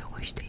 過ごして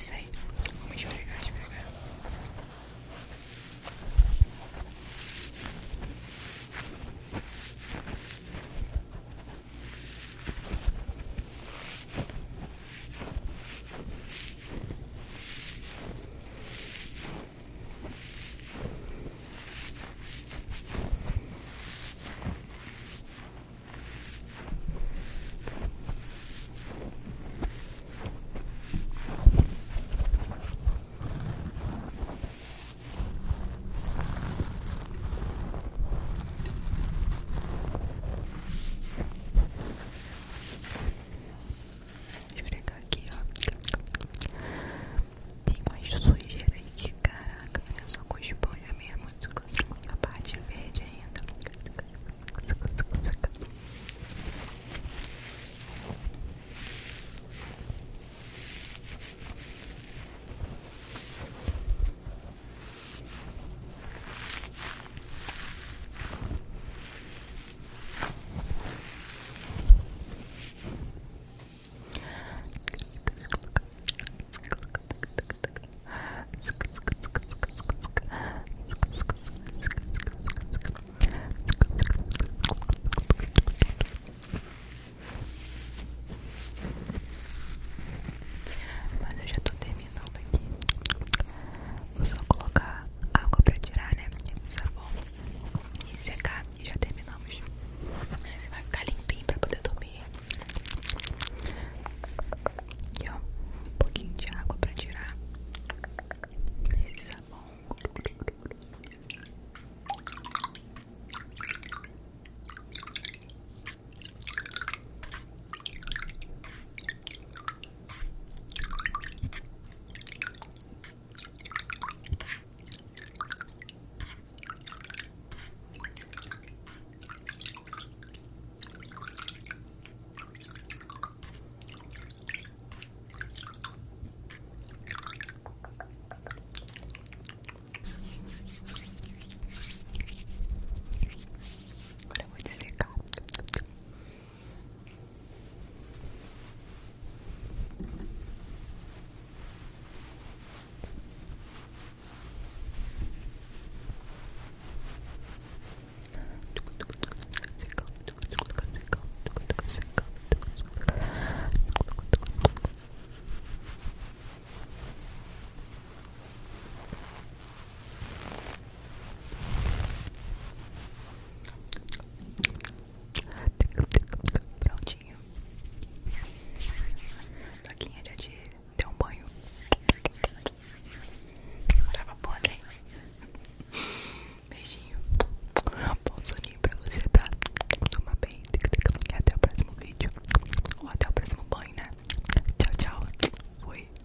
say.